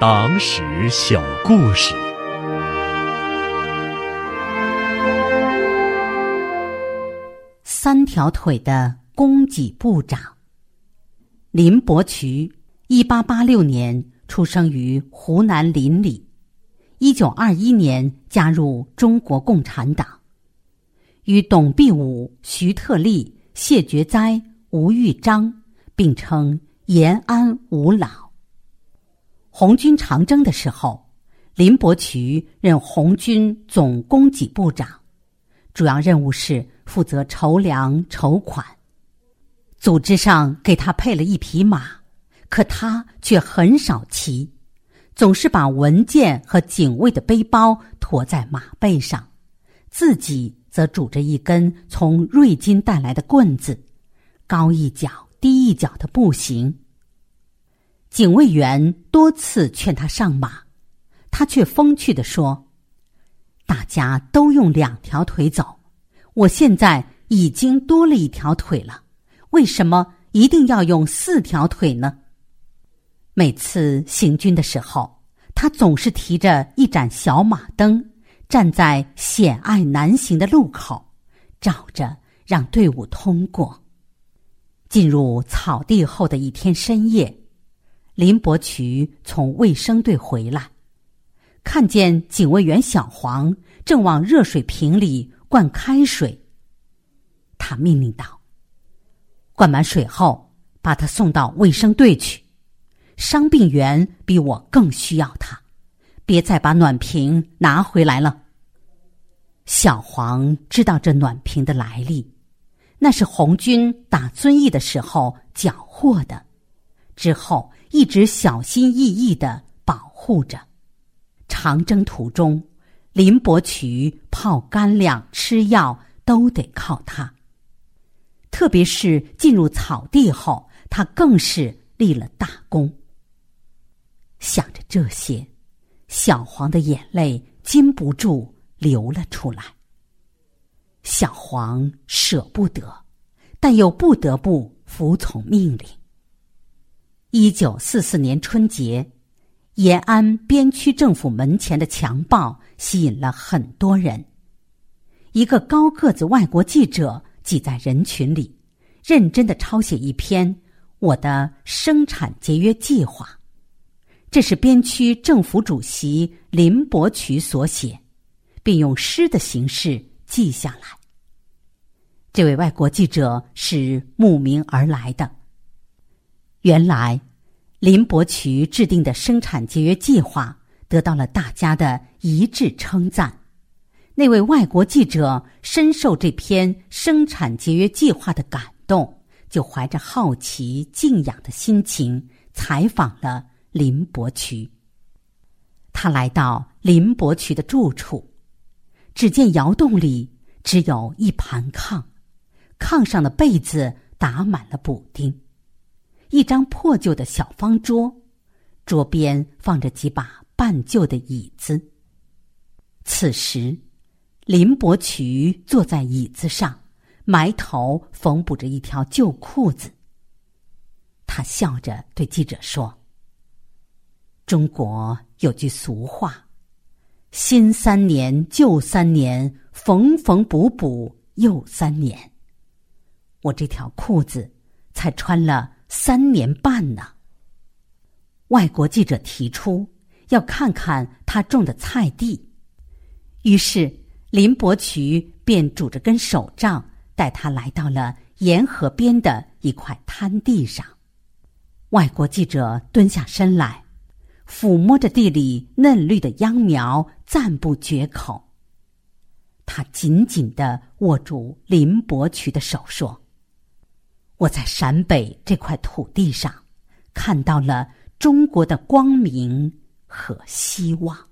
党史小故事。三条腿的供给部长林伯渠，一八八六年出生于湖南临澧，一九二一年加入中国共产党，与董必武、徐特立、谢觉哉、吴玉章并称延安五老。红军长征的时候，林伯渠任红军总供给部长，主要任务是负责筹粮筹款。组织上给他配了一匹马，可他却很少骑，总是把文件和警卫的背包驮在马背上，自己则拄着一根从瑞金带来的棍子，高一脚低一脚的步行。警卫员多次劝他上马，他却风趣地说：“大家都用两条腿走，我现在已经多了一条腿了，为什么一定要用四条腿呢？”每次行军的时候，他总是提着一盏小马灯，站在险隘难行的路口，照着让队伍通过。进入草地后的一天深夜。林伯渠从卫生队回来，看见警卫员小黄正往热水瓶里灌开水。他命令道：“灌满水后，把他送到卫生队去。伤病员比我更需要他，别再把暖瓶拿回来了。”小黄知道这暖瓶的来历，那是红军打遵义的时候缴获的，之后。一直小心翼翼的保护着。长征途中，林伯渠泡干粮、吃药都得靠他。特别是进入草地后，他更是立了大功。想着这些，小黄的眼泪禁不住流了出来。小黄舍不得，但又不得不服从命令。一九四四年春节，延安边区政府门前的墙报吸引了很多人。一个高个子外国记者挤在人群里，认真的抄写一篇《我的生产节约计划》。这是边区政府主席林伯渠所写，并用诗的形式记下来。这位外国记者是慕名而来的。原来，林伯渠制定的生产节约计划得到了大家的一致称赞。那位外国记者深受这篇生产节约计划的感动，就怀着好奇、敬仰的心情采访了林伯渠。他来到林伯渠的住处，只见窑洞里只有一盘炕，炕上的被子打满了补丁。一张破旧的小方桌，桌边放着几把半旧的椅子。此时，林伯渠坐在椅子上，埋头缝补着一条旧裤子。他笑着对记者说：“中国有句俗话，新三年，旧三年，缝缝补补又三年。我这条裤子才穿了。”三年半呢。外国记者提出要看看他种的菜地，于是林伯渠便拄着根手杖，带他来到了沿河边的一块滩地上。外国记者蹲下身来，抚摸着地里嫩绿的秧苗，赞不绝口。他紧紧的握住林伯渠的手，说。我在陕北这块土地上，看到了中国的光明和希望。